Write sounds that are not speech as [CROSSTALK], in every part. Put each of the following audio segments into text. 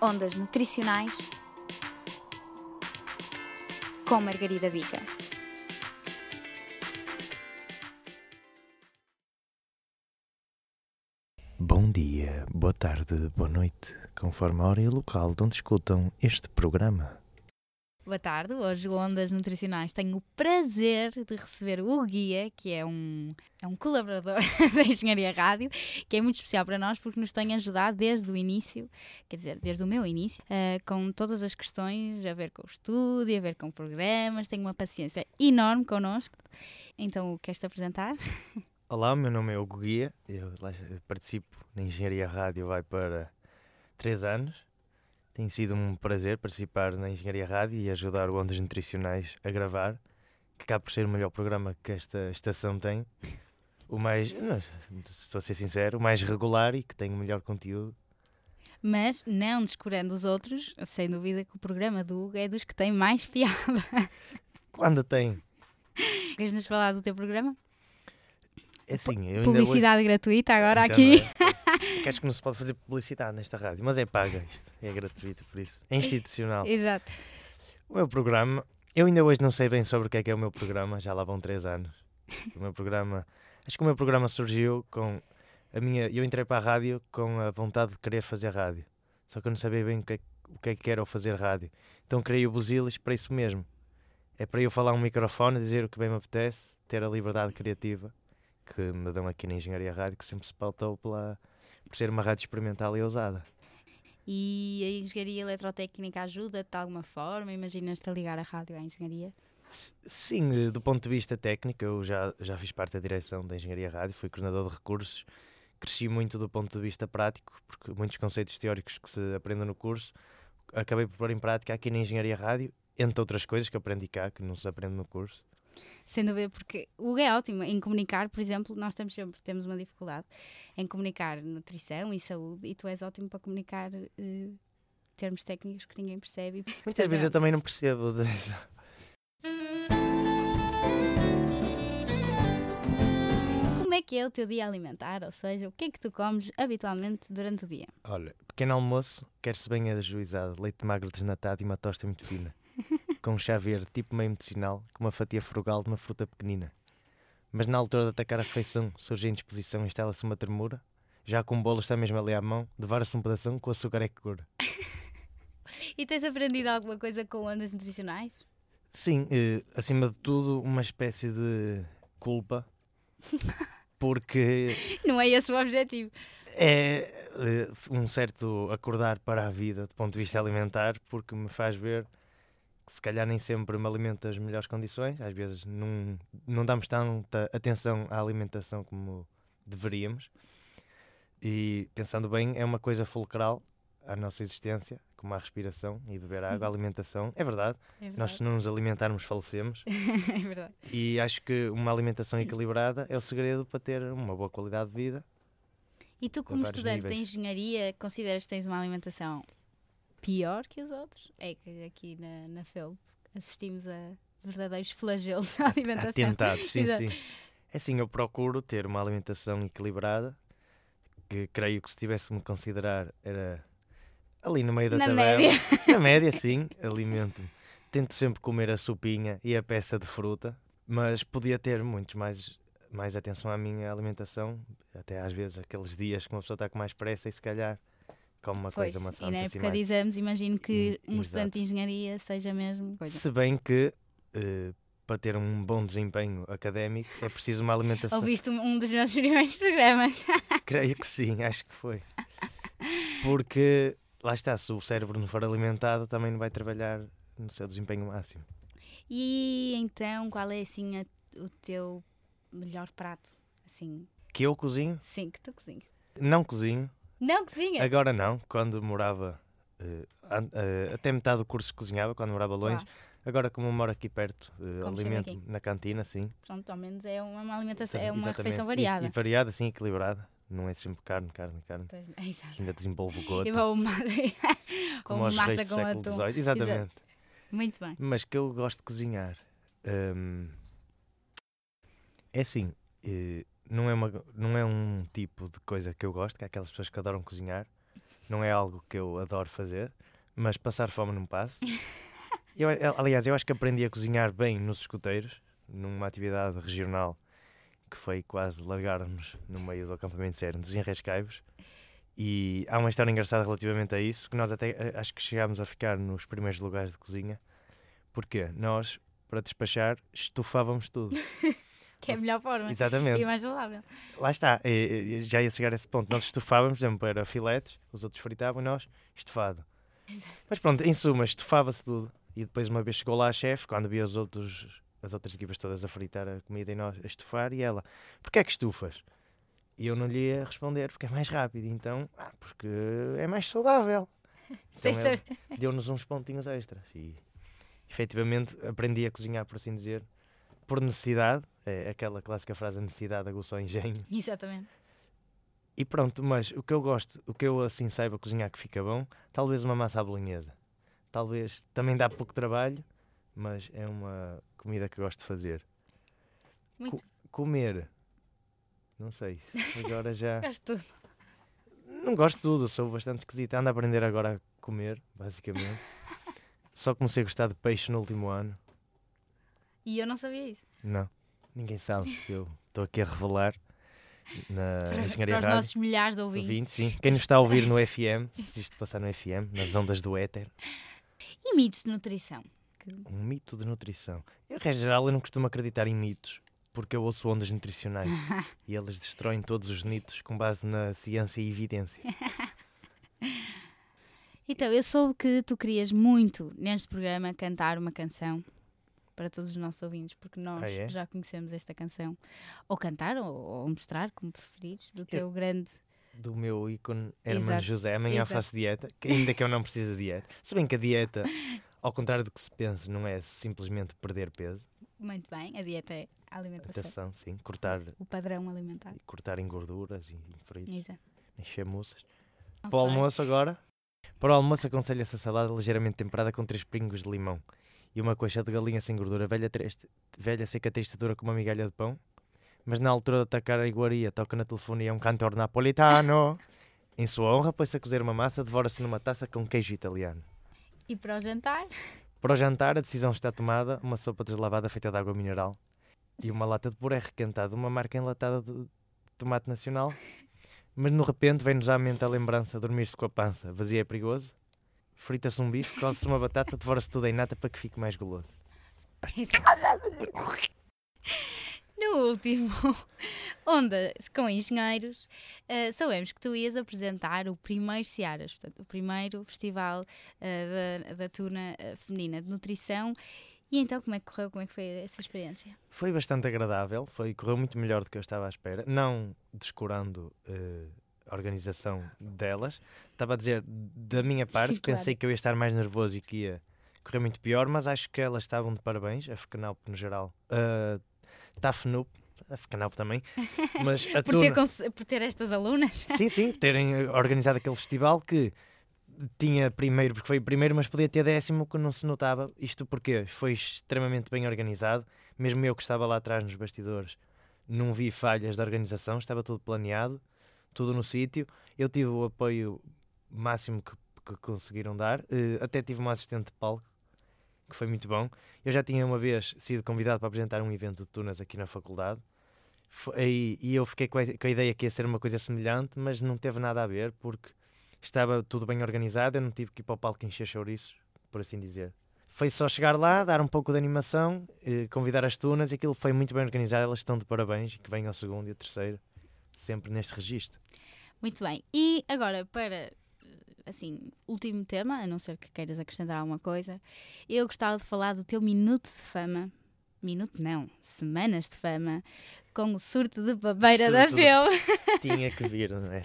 Ondas Nutricionais com Margarida Bica. Bom dia, boa tarde, boa noite, conforme a hora e o local de onde escutam este programa. Boa tarde, hoje Ondas Nutricionais tenho o prazer de receber o Guia, que é um, é um colaborador [LAUGHS] da Engenharia Rádio, que é muito especial para nós porque nos tem ajudado desde o início, quer dizer, desde o meu início, uh, com todas as questões a ver com o estúdio, a ver com programas, tem uma paciência enorme connosco. Então, queres-te apresentar? [LAUGHS] Olá, meu nome é Hugo Guia, eu participo na Engenharia Rádio vai para 3 anos tem sido um prazer participar na Engenharia Rádio e ajudar o Ondas Nutricionais a gravar, que acaba por ser o melhor programa que esta estação tem. O mais, não, estou a ser sincero, o mais regular e que tem o melhor conteúdo. Mas, não descurando os outros, sem dúvida que o programa do Hugo é dos que tem mais [LAUGHS] piada. Quando tem? Queres-nos falar do teu programa? É assim, eu Publicidade hoje... gratuita agora então, aqui. É acho que não se pode fazer publicidade nesta rádio, mas é paga isto, é gratuito por isso. É institucional. [LAUGHS] Exato. O meu programa, eu ainda hoje não sei bem sobre o que é que é o meu programa, já lá vão três anos. O meu programa, acho que o meu programa surgiu com a minha, eu entrei para a rádio com a vontade de querer fazer rádio. Só que eu não sabia bem o que é, o que, é que era o fazer rádio. Então criei o Buzilis para isso mesmo. É para eu falar um microfone, dizer o que bem me apetece, ter a liberdade criativa que me dão aqui na Engenharia Rádio, que sempre se pautou pela, por ser uma rádio experimental e ousada. E a engenharia eletrotécnica ajuda-te de alguma forma? Imaginas-te a ligar a rádio à engenharia? Sim, eh, do ponto de vista técnico, eu já, já fiz parte da direção da Engenharia Rádio, fui coordenador de recursos, cresci muito do ponto de vista prático, porque muitos conceitos teóricos que se aprendem no curso, acabei por pôr em prática aqui na Engenharia Rádio, entre outras coisas que aprendi cá, que não se aprende no curso. Sem dúvida, porque o Hugo é ótimo em comunicar, por exemplo, nós temos sempre temos uma dificuldade em comunicar nutrição e saúde e tu és ótimo para comunicar uh, termos técnicos que ninguém percebe. Muitas vezes eu também não percebo. [LAUGHS] Como é que é o teu dia alimentar? Ou seja, o que é que tu comes habitualmente durante o dia? Olha, pequeno almoço, quer-se bem ajuizado, leite magro desnatado e uma tosta muito fina com um chá verde tipo meio medicinal, com uma fatia frugal de uma fruta pequenina. Mas na altura de atacar a refeição, surge a indisposição e instala-se uma tremura. Já com o bolo está mesmo ali à mão, devara-se um pedação com açúcar é que cura. [LAUGHS] e tens aprendido alguma coisa com ondas nutricionais? Sim, eh, acima de tudo, uma espécie de culpa. [LAUGHS] Porque. Não é esse o objetivo. É eh, um certo acordar para a vida do ponto de vista alimentar, porque me faz ver se calhar nem sempre me alimento das melhores condições, às vezes não, não damos tanta atenção à alimentação como deveríamos. E pensando bem, é uma coisa fulcral à nossa existência, como a respiração e beber água, a alimentação. É verdade. é verdade. Nós, se não nos alimentarmos, falecemos. [LAUGHS] é verdade. E acho que uma alimentação equilibrada é o segredo para ter uma boa qualidade de vida. E tu, como estudante níveis. de engenharia, consideras que tens uma alimentação pior que os outros. É que aqui na, na FEUP assistimos a verdadeiros flagelos [LAUGHS] da alimentação. Atentados, sim, sim. É assim, eu procuro ter uma alimentação equilibrada, que creio que se tivesse-me considerar era ali no meio da na tabela. Média. Na média, sim, alimento-me. Tento sempre comer a sopinha e a peça de fruta, mas podia ter muito mais, mais atenção à minha alimentação, até às vezes aqueles dias que uma pessoa está com mais pressa e se calhar como uma pois, coisa maçante. E na época de exames, imagino que hum, um estudante de engenharia seja mesmo coisa. Se bem que uh, para ter um bom desempenho académico é preciso uma alimentação. Ouviste um dos nossos primeiros programas? [LAUGHS] Creio que sim, acho que foi. Porque lá está, se o cérebro não for alimentado, também não vai trabalhar no seu desempenho máximo. E então, qual é assim a, o teu melhor prato? Assim? Que eu cozinho? Sim, que tu cozinhas. Não cozinho, não cozinha? Agora não, quando morava. Uh, uh, até metade do curso cozinhava, quando morava longe. Agora, como moro aqui perto, uh, alimento aqui? na cantina, sim. Pronto, ao menos é uma alimentação, é uma refeição variada. E, e, variada, sim, equilibrada. Não é sempre carne, carne, carne. Pois, é, [LAUGHS] Ainda desenvolvo gota. Uma, [LAUGHS] como [LAUGHS] massa com atum. XVIII. Exatamente. Exato. Muito bem. Mas que eu gosto de cozinhar. Um, é assim, uh, não é, uma, não é um tipo de coisa que eu gosto, que é aquelas pessoas que adoram cozinhar. não é algo que eu adoro fazer, mas passar fome não passo. [LAUGHS] Eu, aliás, eu acho que aprendi a cozinhar bem nos escuteiros, numa atividade regional que foi quase largarmos no meio do acampamento sério, nos Enrescaivos. E há uma história engraçada relativamente a isso, que nós até eh, acho que chegámos a ficar nos primeiros lugares de cozinha. Porque nós, para despachar, estufávamos tudo. [LAUGHS] que é a melhor forma. Exatamente. E mais saudável. Lá está, e, e, já ia chegar a esse ponto. Nós estufávamos, por exemplo, para filetes, os outros fritavam e nós, estufado. Mas pronto, em suma, estufava-se tudo. E depois uma vez chegou lá a chefe, quando via os outros, as outras equipas todas a fritar a comida e nós a estufar, e ela, porquê é que estufas? E eu não lhe ia responder, porque é mais rápido. Então, ah, porque é mais saudável. [LAUGHS] Então deu-nos uns pontinhos extras. E efetivamente aprendi a cozinhar, por assim dizer, por necessidade. É aquela clássica frase: a necessidade aguçou o engenho. [LAUGHS] Exatamente. E pronto, mas o que eu gosto, o que eu assim saiba cozinhar que fica bom, talvez uma massa à bolonhesa. Talvez também dá pouco trabalho, mas é uma comida que gosto de fazer. Muito. Co comer, não sei, agora já. [LAUGHS] Gosto de tudo. Não gosto de tudo, sou bastante esquisito. Ando a aprender agora a comer, basicamente. [LAUGHS] Só comecei a gostar de peixe no último ano. E eu não sabia isso. Não, ninguém sabe. Eu estou aqui a revelar na [LAUGHS] para, Engenharia para os Rádio. nossos milhares de ouvintes. ouvintes sim. Quem nos está a ouvir no FM, se isto [LAUGHS] passar no FM, nas ondas do éter. E mitos de nutrição? Um mito de nutrição. Eu, em geral, eu não costumo acreditar em mitos, porque eu ouço ondas nutricionais [LAUGHS] e elas destroem todos os mitos com base na ciência e evidência. então, eu soube que tu querias muito, neste programa, cantar uma canção para todos os nossos ouvintes, porque nós ah, é? já conhecemos esta canção. Ou cantar, ou, ou mostrar, como preferires, do teu eu, grande. Do meu ícone Herman José. Amanhã Exato. faço dieta, ainda que eu não precise de dieta. Se bem que a dieta, [LAUGHS] ao contrário do que se pensa, não é simplesmente perder peso. Muito bem, a dieta é a alimentação. Alimentação, sim. Cortar. O padrão alimentar. Cortar em gorduras e em fritos. Exato. Encher moças. Para o almoço agora. Para o almoço aconselho essa salada ligeiramente temperada com três pingos de limão e uma coxa de galinha sem gordura, velha, triste, velha seca textura com uma migalha de pão. Mas na altura de atacar a iguaria, toca na telefonia um cantor napolitano. [LAUGHS] em sua honra, põe-se a cozer uma massa, devora-se numa taça com queijo italiano. E para o jantar? Para o jantar, a decisão está tomada: uma sopa deslavada feita de água mineral e uma lata de puré requentado, uma marca enlatada de tomate nacional. Mas no repente vem-nos à mente a lembrança: dormir-se com a pança vazia é perigoso frita-se um bife, come-se uma batata, devora-se tudo em nata para que fique mais goloso. [LAUGHS] No último [LAUGHS] Ondas com Engenheiros, uh, sabemos que tu ias apresentar o primeiro Ciaras, portanto, o primeiro festival uh, da, da Tuna uh, Feminina de Nutrição. E então, como é que correu? Como é que foi essa experiência? Foi bastante agradável, foi, correu muito melhor do que eu estava à espera, não descurando organização delas. Estava a dizer, da minha parte, Sim, pensei claro. que eu ia estar mais nervoso e que ia correr muito pior, mas acho que elas estavam de parabéns, a FECANALP no geral. Uh, a FNUP, a FECANALP também. [LAUGHS] Mas a por, ter por ter estas alunas? Sim, sim, terem organizado aquele festival que tinha primeiro, porque foi primeiro, mas podia ter décimo que não se notava. Isto porque foi extremamente bem organizado. Mesmo eu que estava lá atrás nos bastidores, não vi falhas da organização, estava tudo planeado tudo no sítio. Eu tive o apoio máximo que, que conseguiram dar. Uh, até tive uma assistente de palco, que foi muito bom. Eu já tinha uma vez sido convidado para apresentar um evento de tunas aqui na faculdade. Foi, e eu fiquei com a, com a ideia que ia ser uma coisa semelhante, mas não teve nada a ver, porque estava tudo bem organizado. Eu não tive que ir para o palco encher chouriços, por assim dizer. Foi só chegar lá, dar um pouco de animação, eh, convidar as tunas, e aquilo foi muito bem organizado. Elas estão de parabéns, que venham ao segundo e ao terceiro sempre neste registro. Muito bem. E agora, para assim, último tema, a não ser que queiras acrescentar alguma coisa, eu gostava de falar do teu minuto de fama. Minuto não, semanas de fama, com o surto de babeira da FEU. [LAUGHS] Tinha que vir, não é?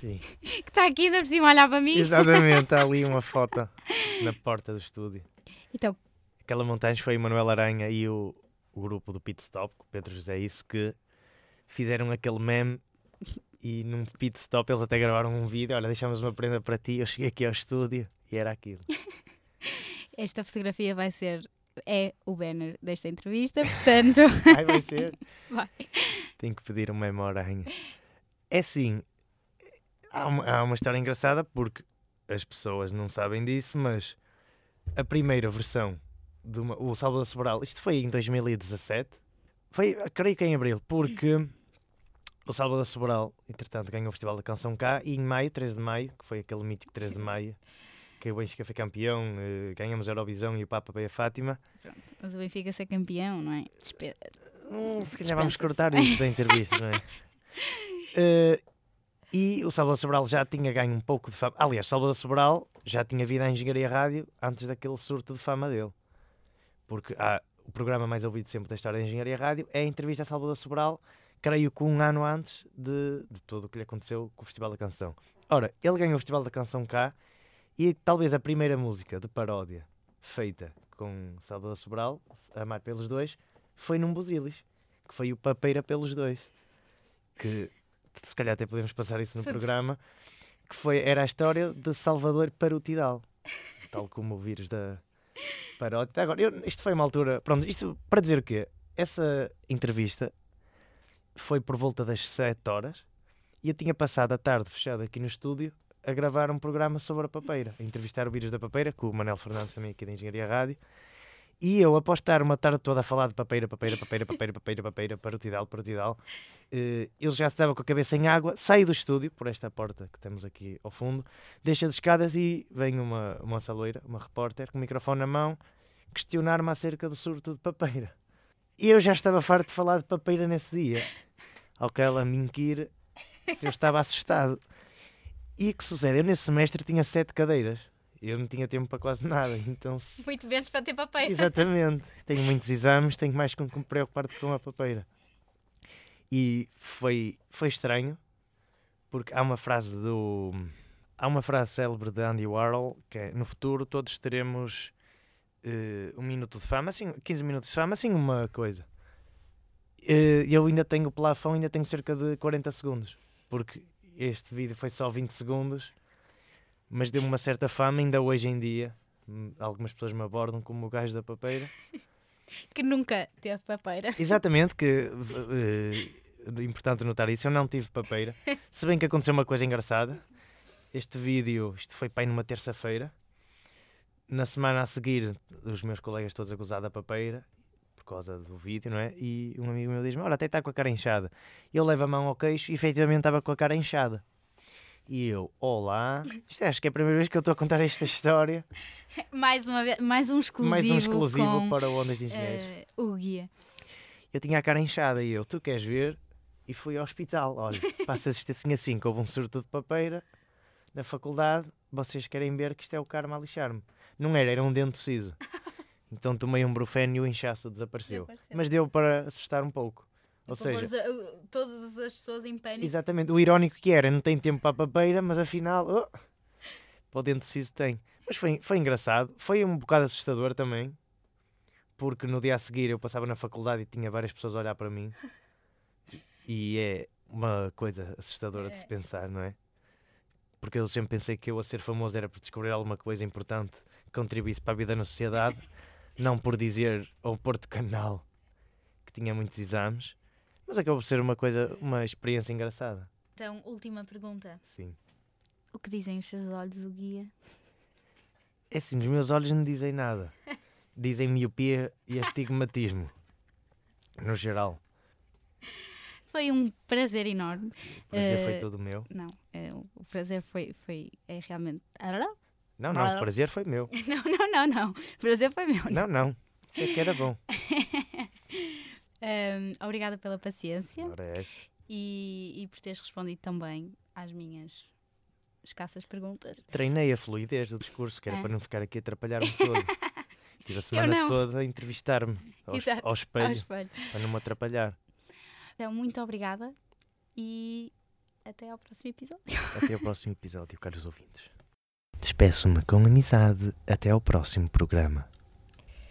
Sim. Que está aqui ainda por cima a olhar para mim. Exatamente, está ali uma [LAUGHS] foto na porta do estúdio. Então. Aquela montagem foi o Manuel Aranha e o, o grupo do Pit Stop, com o Pedro José, isso que fizeram aquele meme e num pit stop eles até gravaram um vídeo. Olha, deixamos uma prenda para ti. Eu cheguei aqui ao estúdio e era aquilo. [LAUGHS] Esta fotografia vai ser. É o banner desta entrevista, portanto. [LAUGHS] Ai, vai ser. [LAUGHS] Vai. Tenho que pedir uma memória. É assim, há uma, há uma história engraçada porque as pessoas não sabem disso, mas a primeira versão do o Salvador Sobral, isto foi em 2017, foi, creio que em abril, porque o Salvador Sobral, entretanto, ganhou o Festival da Canção cá e em maio, 13 de maio, que foi aquele mítico 13 de maio, que o Benfica foi campeão, eh, ganhamos a Eurovisão e o Papa veio a Fátima. Pronto, mas o Benfica ser campeão, não é? Despe... Hum, se calhar vamos cortar isto da entrevista, não é? Uh, [LAUGHS] e o Salvador Sobral já tinha ganho um pouco de fama. Aliás, Salvador Sobral já tinha vindo à Engenharia Rádio antes daquele surto de fama dele. Porque há, o programa mais ouvido sempre da história da Engenharia Rádio é a entrevista a Salvador Sobral, creio que um ano antes de, de tudo o que lhe aconteceu com o Festival da Canção. Ora, ele ganhou o Festival da Canção cá e talvez a primeira música de paródia feita com Salvador Sobral, Amar pelos Dois, foi num Busilis, que foi o Papeira pelos Dois. Que se calhar até podemos passar isso no programa, que foi, era a história de Salvador para o Tidal, tal como o vírus da paródia. Agora, eu, isto foi uma altura, pronto, isto para dizer o quê? Essa entrevista foi por volta das 7 horas e eu tinha passado a tarde fechado aqui no estúdio a gravar um programa sobre a papeira, a entrevistar o vírus da papeira, com o Manel Fernandes também aqui da Engenharia Rádio, e eu, após estar uma tarde toda a falar de papeira, papeira, papeira, papeira, papeira, papeira, para o Tidal, para o Tidal, eh, ele já estava com a cabeça em água, saio do estúdio, por esta porta que temos aqui ao fundo, deixa as escadas e vem uma, uma saloira, uma repórter, com o microfone na mão, questionar-me acerca do surto de papeira. E eu já estava farto de falar de papeira nesse dia, ao que ela me inquire se eu estava assustado. E o que sucede? Eu nesse semestre tinha sete cadeiras eu não tinha tempo para quase nada. Então, Muito menos para ter papeira. Exatamente. Tenho muitos exames, tenho mais que me preocupar com a papeira. E foi, foi estranho, porque há uma frase do. Há uma frase célebre de Andy Warhol que é: no futuro todos teremos uh, um minuto de fama, assim, 15 minutos de fama, assim, uma coisa. Uh, eu ainda tenho o plafão, ainda tenho cerca de 40 segundos, porque este vídeo foi só 20 segundos mas deu-me uma certa fama, ainda hoje em dia. Hum, algumas pessoas me abordam como o gajo da papeira. [LAUGHS] que nunca teve papeira. Exatamente, que uh, importante notar isso, eu não tive papeira. [LAUGHS] Se bem que aconteceu uma coisa engraçada. Este vídeo, isto foi pai numa terça-feira. Na semana a seguir, os meus colegas todos a gozar da papeira por causa do vídeo, não é? E um amigo meu diz-me: Olha, até está com a cara inchada. Eu levo a mão ao queixo e efetivamente estava com a cara inchada. E eu, olá, isto acho que é a primeira vez que eu estou a contar esta história. [LAUGHS] mais, uma vez, mais um exclusivo. Mais um exclusivo com, para Ondas de Engenheiros. Uh, o guia. Eu tinha a cara inchada e eu, tu queres ver? E fui ao hospital. Olha, [LAUGHS] passa isto assim assim, que houve um surto de papeira na faculdade. Vocês querem ver que isto é o karma a lixar-me. Não era, era um dente ciso. [LAUGHS] Então tomei um brufeno e o inchaço desapareceu. desapareceu. Mas deu para assustar um pouco. Ou seja, todas as pessoas em pânico. Exatamente, o irónico que era, não tem tempo para a papeira, mas afinal, oh, para o dente ciso tem. Mas foi, foi engraçado, foi um bocado assustador também, porque no dia a seguir eu passava na faculdade e tinha várias pessoas a olhar para mim, [LAUGHS] e é uma coisa assustadora de se é. pensar, não é? Porque eu sempre pensei que eu a ser famoso era por descobrir alguma coisa importante contribuísse para a vida na sociedade, não por dizer ao Porto Canal que tinha muitos exames. Mas acabou por ser uma coisa, uma experiência engraçada. Então, última pergunta. Sim. O que dizem os seus olhos, o guia? É assim, os meus olhos não dizem nada. [LAUGHS] Dizem miopia e astigmatismo. No geral. Foi um prazer enorme. O prazer uh, foi todo meu. Não, uh, o prazer foi, foi é realmente. Não, não, o prazer foi meu. Não, não, não, não. [LAUGHS] O prazer foi meu. Não, não. Sei que era bom. [LAUGHS] Um, obrigada pela paciência é e, e por teres respondido também às minhas escassas perguntas. Treinei a fluidez do discurso, que era para não ficar aqui a atrapalhar-me todo. [LAUGHS] Tive a semana toda a entrevistar-me ao, ao, espelho, ao espelho para não me atrapalhar. Então, muito obrigada e até ao próximo episódio. Até ao próximo episódio, caros ouvintes. Despeço-me com amizade. Até ao próximo programa.